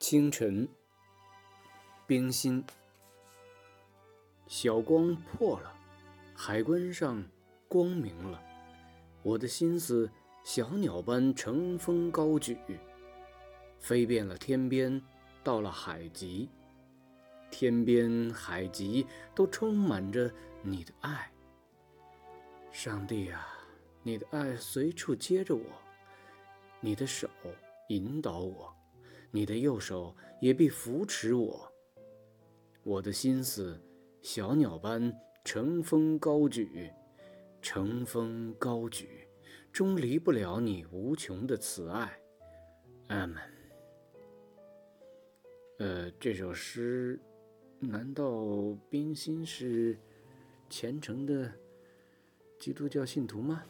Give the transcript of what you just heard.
清晨，冰心，小光破了，海关上光明了，我的心思小鸟般乘风高举，飞遍了天边，到了海极，天边海极都充满着你的爱。上帝啊，你的爱随处接着我，你的手引导我。你的右手也必扶持我。我的心思，小鸟般乘风高举，乘风高举，终离不了你无穷的慈爱。阿门。呃，这首诗，难道冰心是虔诚的基督教信徒吗？